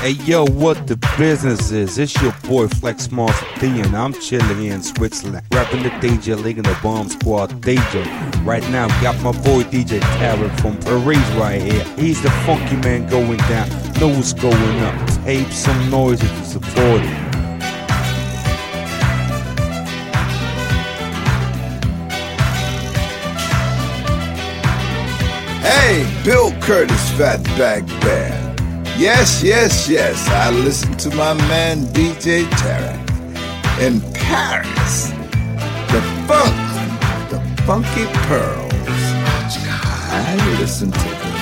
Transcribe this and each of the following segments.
Hey yo, what the business is? It's your boy Flex Master D, and I'm chilling in Switzerland, rapping the DJ League and the Bomb Squad DJ. Right now, got my boy DJ Tarek from Paris right here. He's the funky man going down, know what's going up. Tape some noise if you support it. Hey, Bill Curtis, Fatback Band. Yes, yes, yes. I listen to my man DJ Tarek in Paris. The funk, the funky pearls. I listen to them.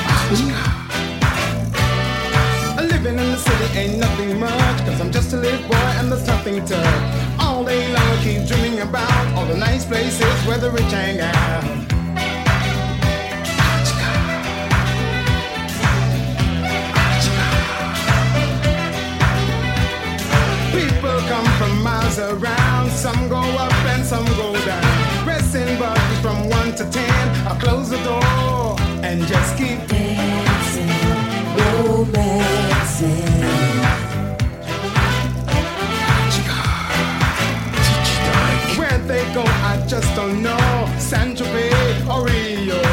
Living in the city ain't nothing much, cause I'm just a little boy and there's nothing to. All day long I keep dreaming about all the nice places where the rich hang out. Around. Some go up and some go down. Pressing buttons from one to ten. I close the door and just keep dancing, romancing. Where they go, I just don't know. San Tropez or Rio.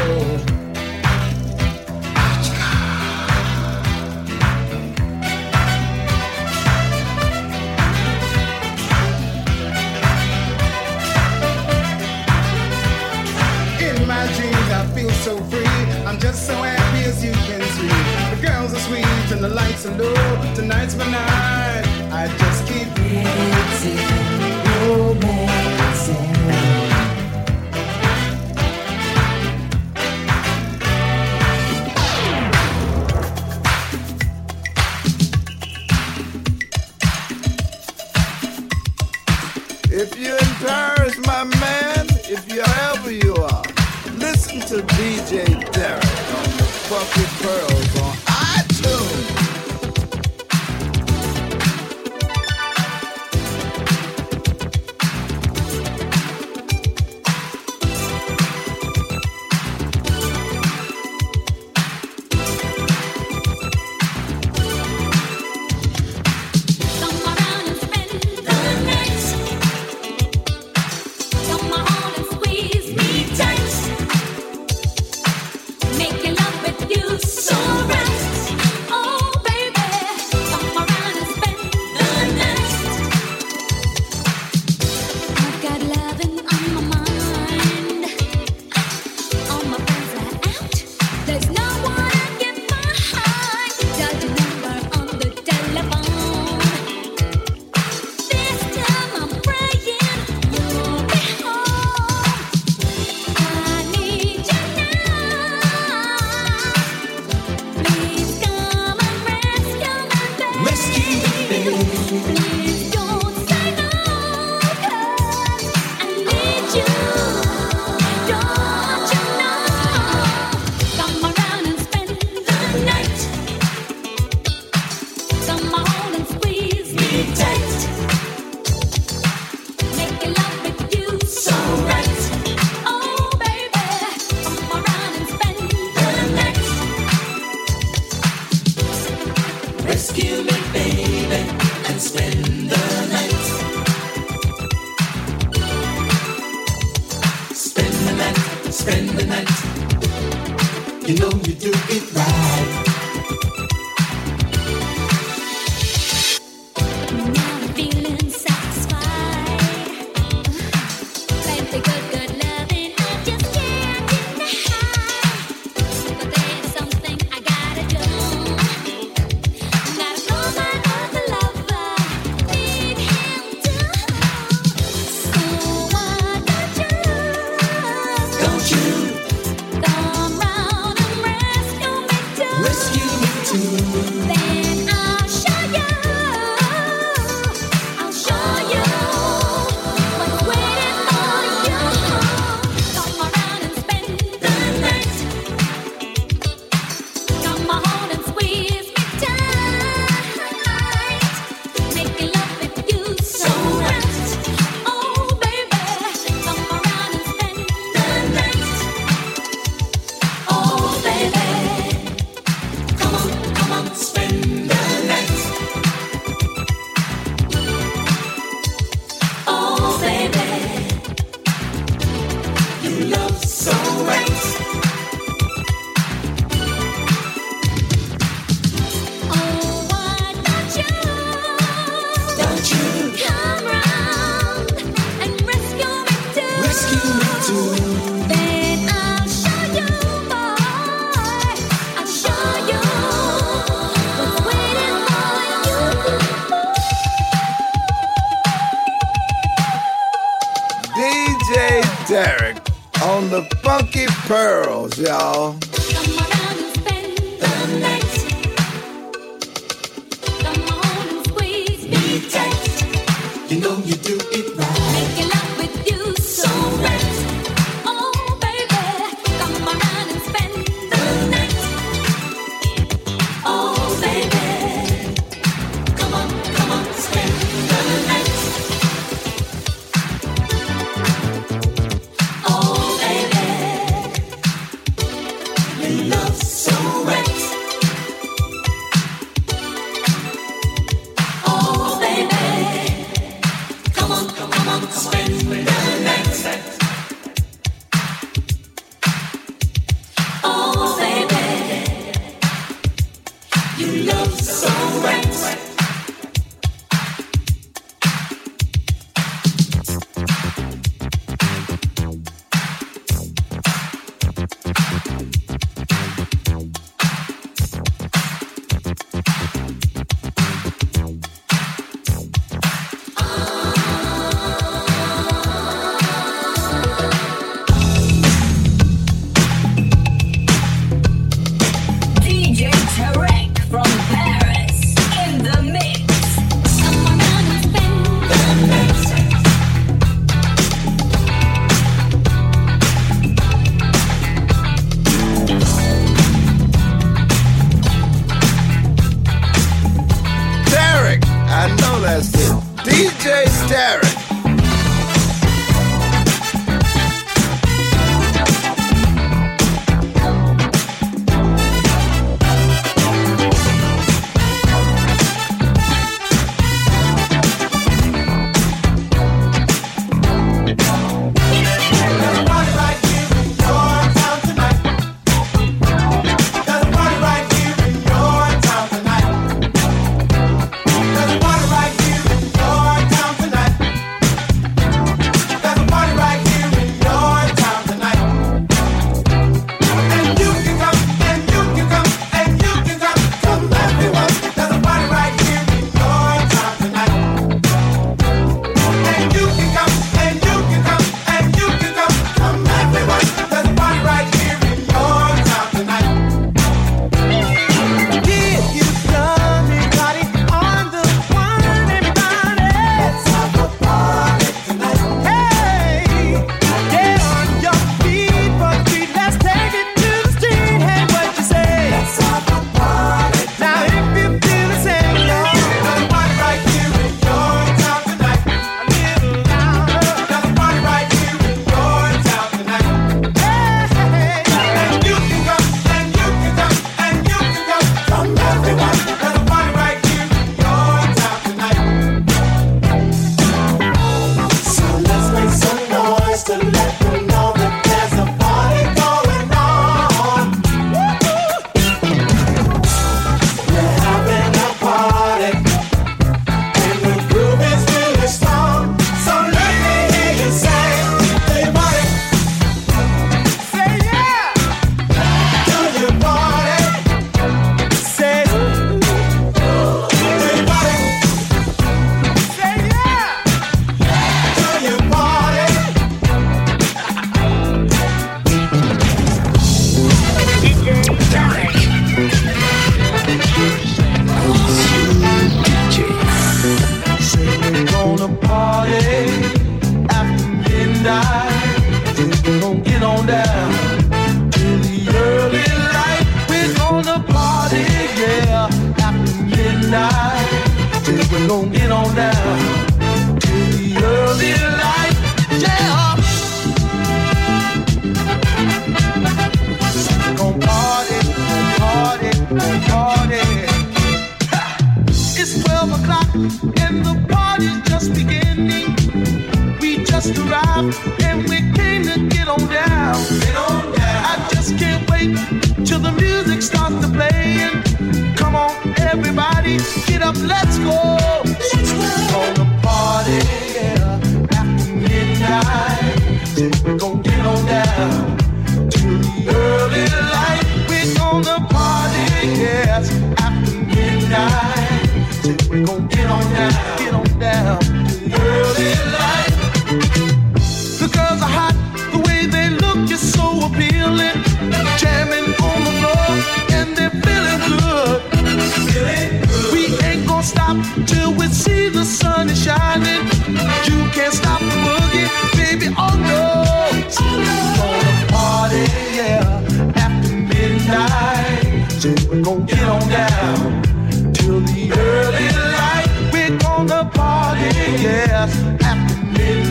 As you can see. The girls are sweet and the lights are low. Tonight's my night. I just keep dancing, Pearls, y'all.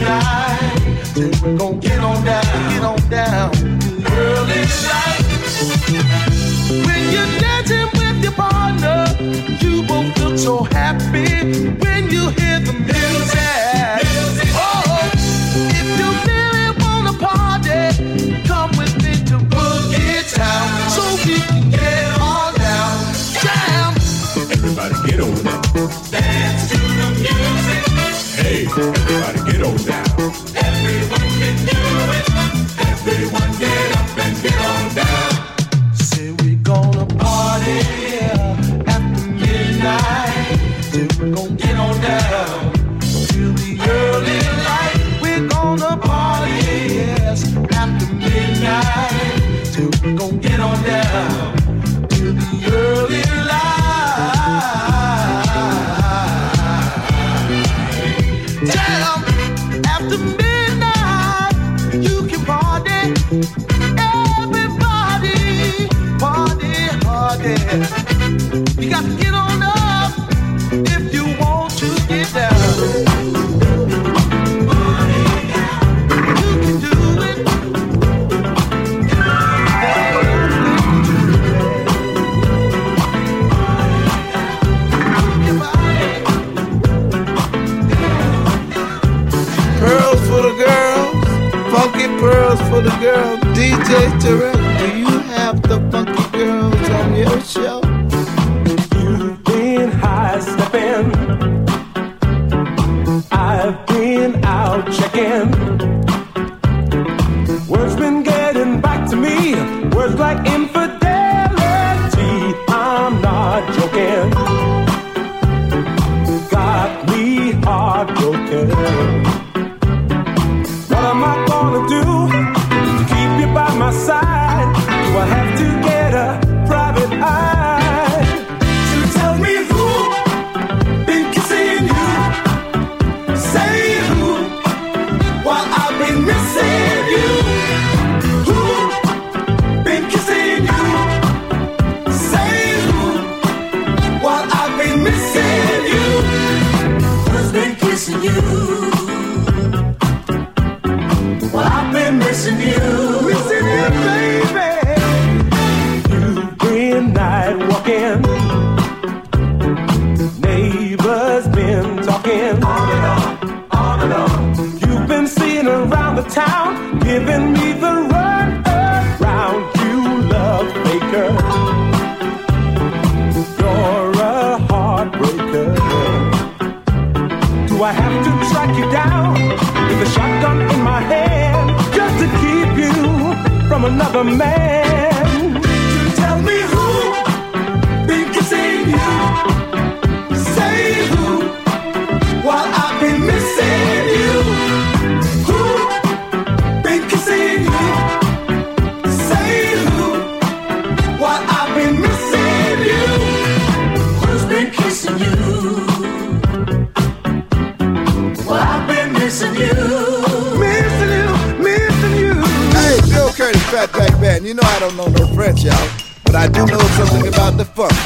Then we're gonna get on down, get on down. When you're dancing with your partner, you both look so happy when you hear the music. like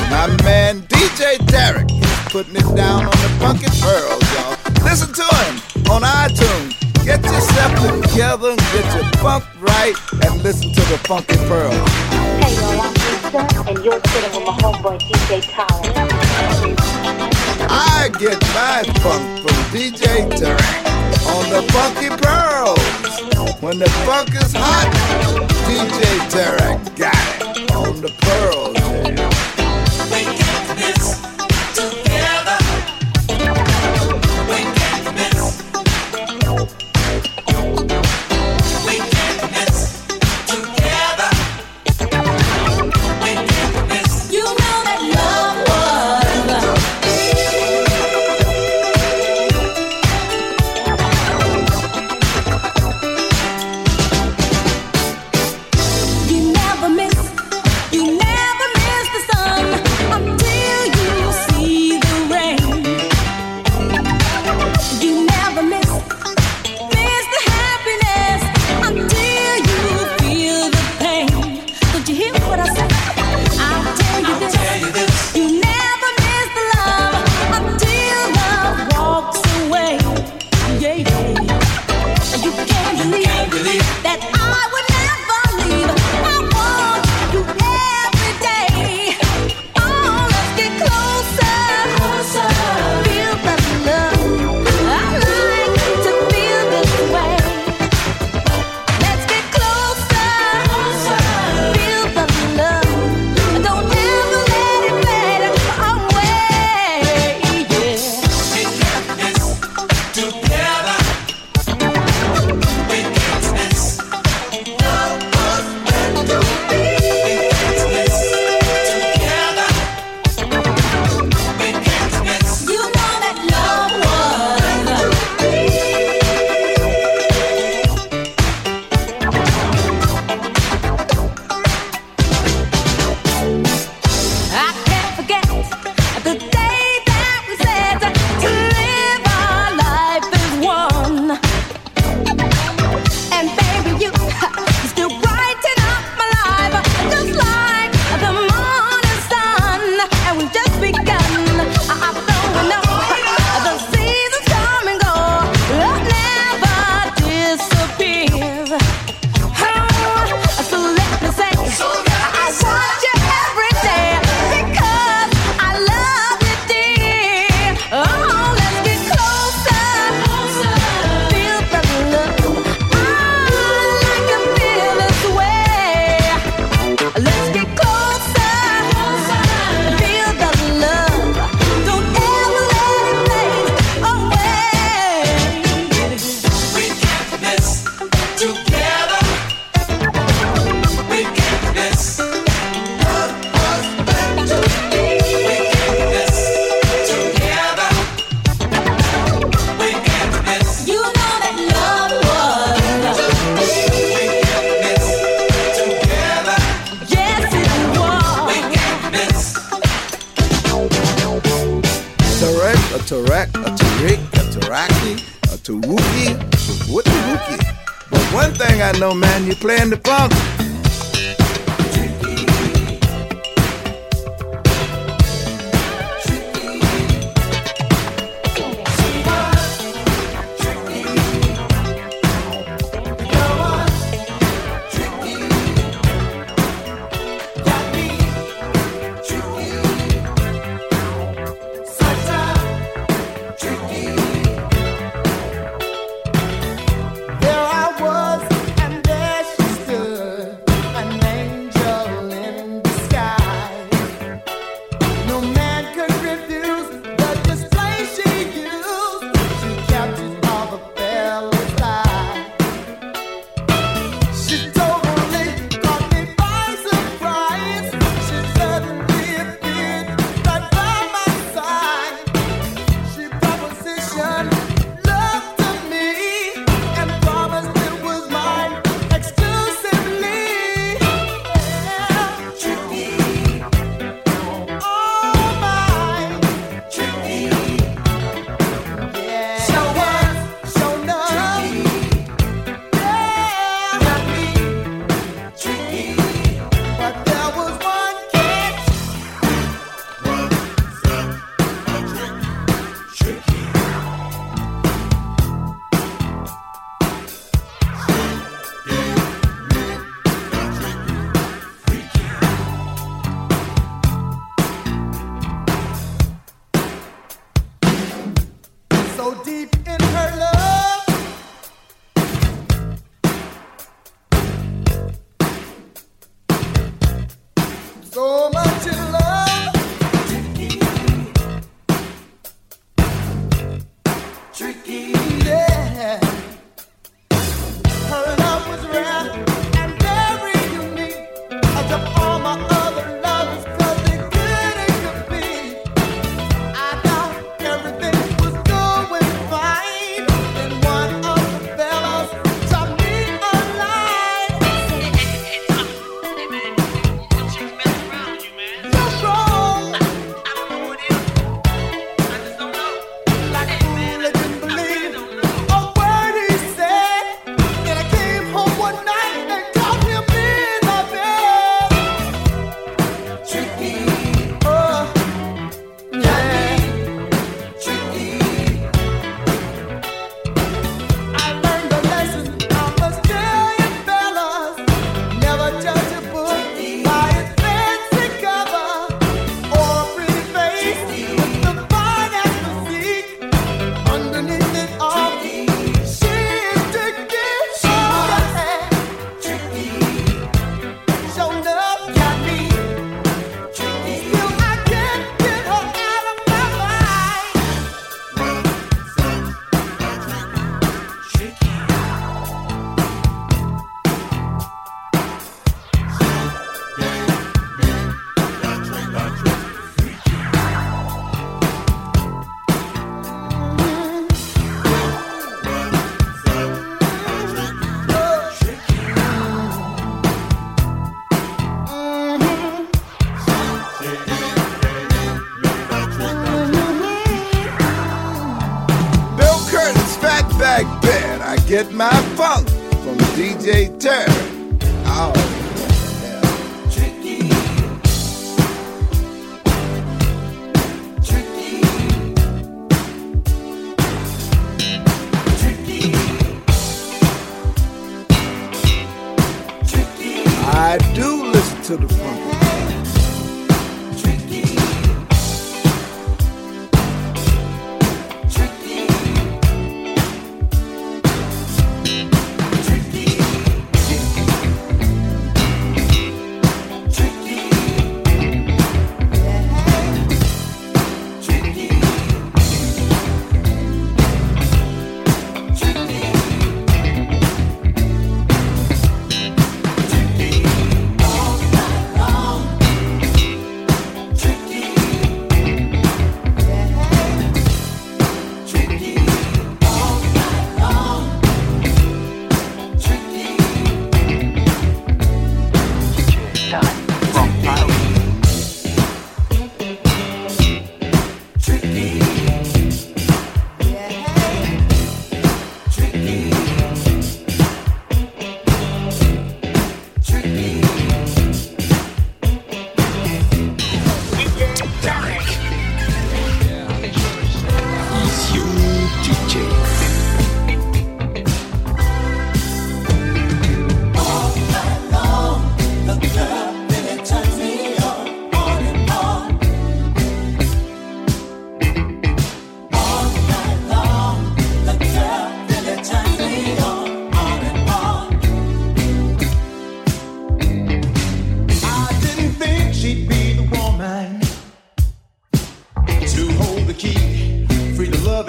My man DJ Tarek is putting it down on the Punkin' Pearls, y'all. Listen to him on iTunes. Get yourself together and get your funk right and listen to the funky Pearls. Hey, y'all, I'm Lisa, and you're sitting with my homeboy DJ Tyler. I get my funk from DJ Tarek on the Funky Pearls. When the funk is hot, DJ Tarek got it on the Pearls. tricky. Get my funk from DJ Turk.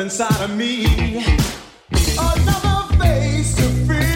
inside of me. Another face to free.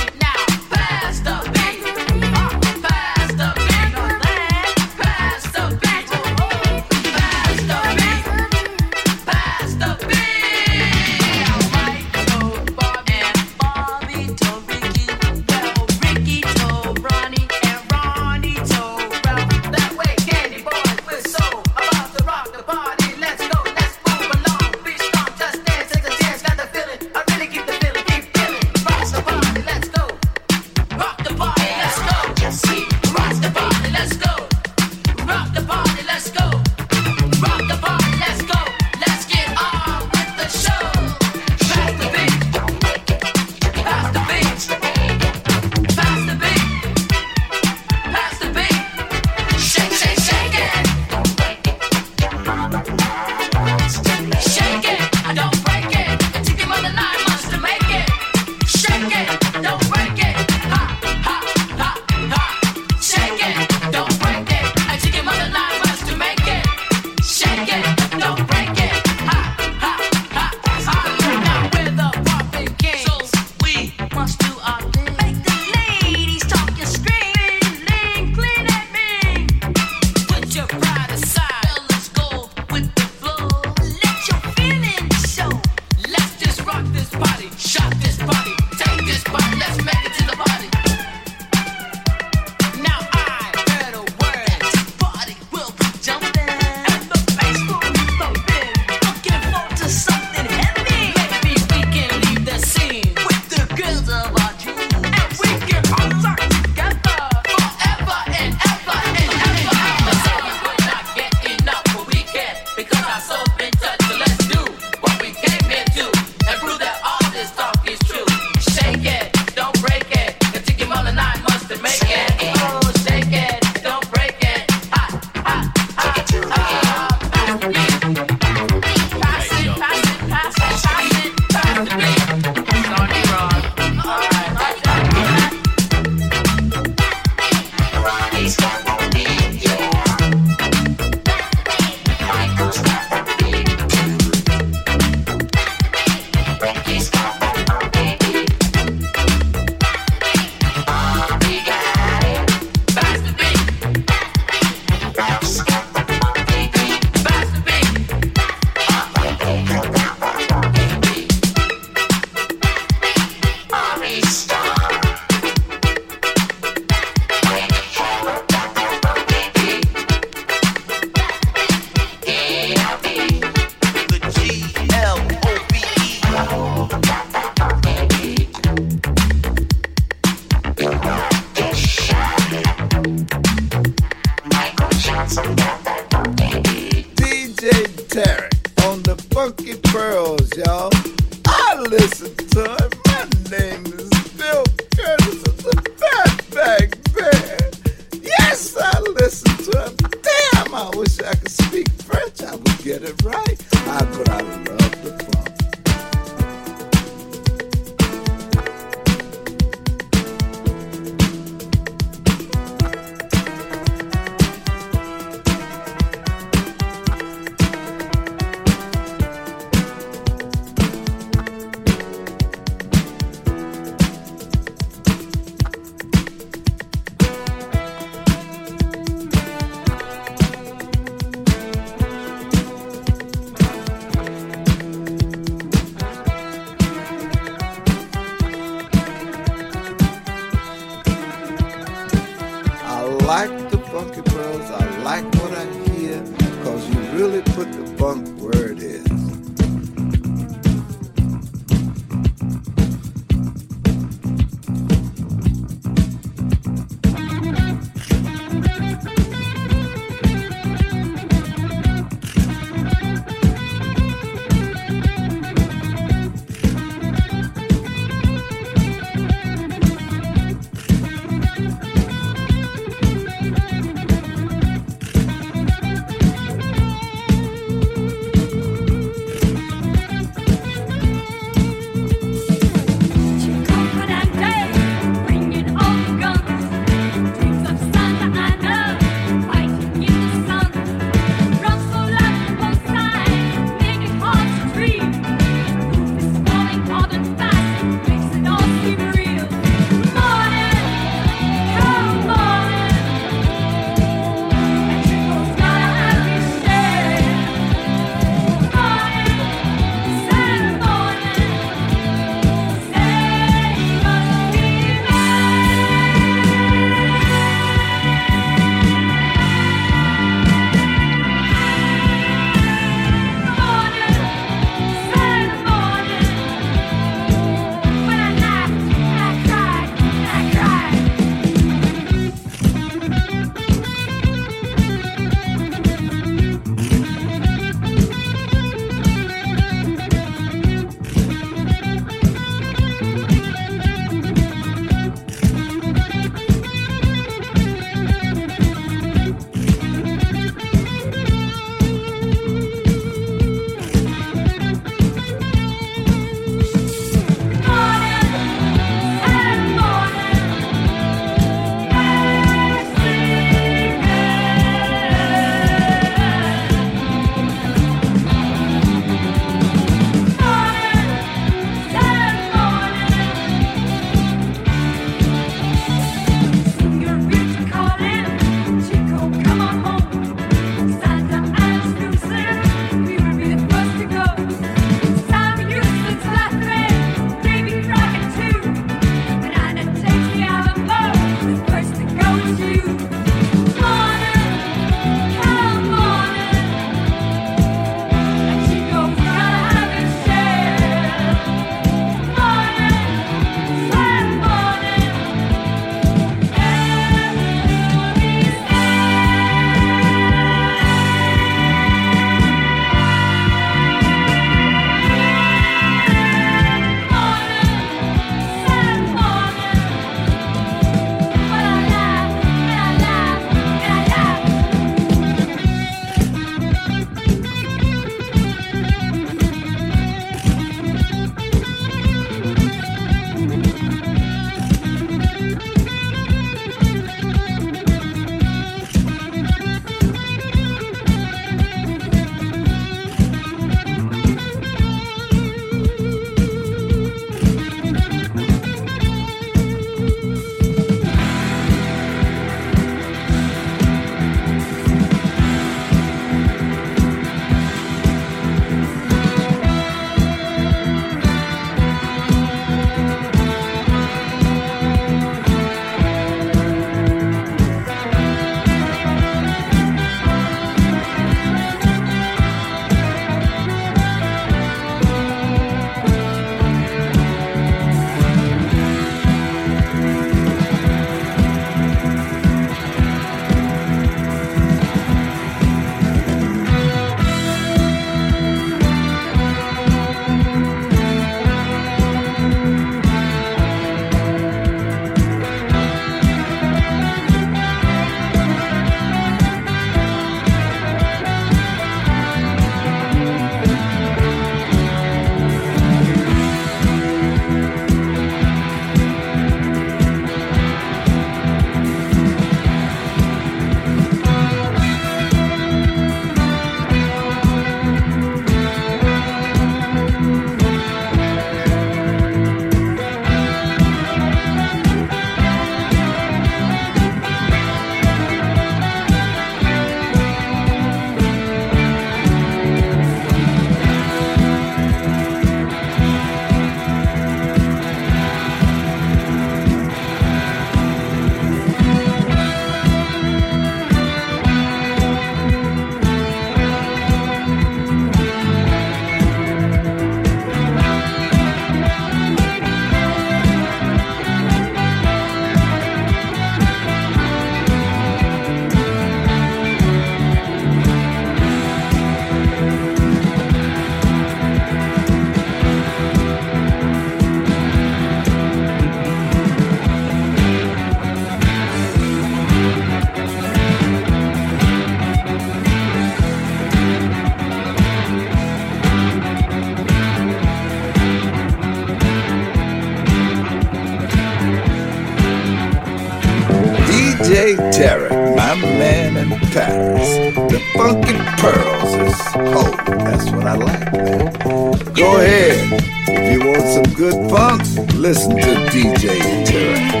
Listen to DJ Tarek.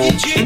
DJ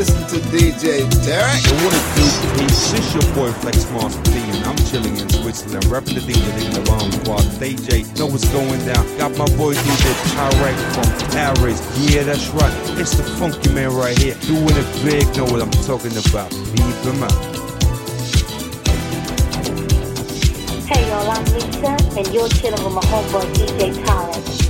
listen to DJ Tarek. Yo, what it do, peeps? It's your boy Flex Master P, and I'm chilling in Switzerland, repping the D in the round squad. DJ, know what's going down. Got my boy DJ Tyrek from Paris. Yeah, that's right. It's the funky man right here, doing it big. Know what I'm talking about? Leave them out. Hey y'all, I'm Lisa, and you're chilling with my homeboy DJ Tyrek.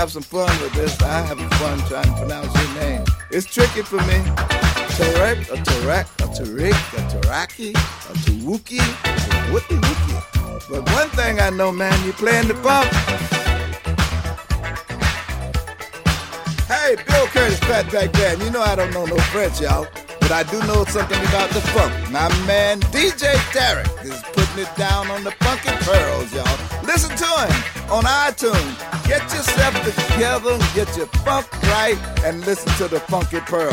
Have some fun with this. I have fun trying to pronounce your name. It's tricky for me. Tarek, a Tarek, a Tariq, a Taraki, a Tawuki, a Wookie Wookie. But one thing I know, man, you playing the funk. Hey, Bill Curtis, Fatback Band. You know I don't know no French, y'all. But I do know something about the funk. My man DJ Tarek is putting it down on the funky pearls, y'all. Listen to him on iTunes. Get yourself together, get your funk right, and listen to the funky pearl.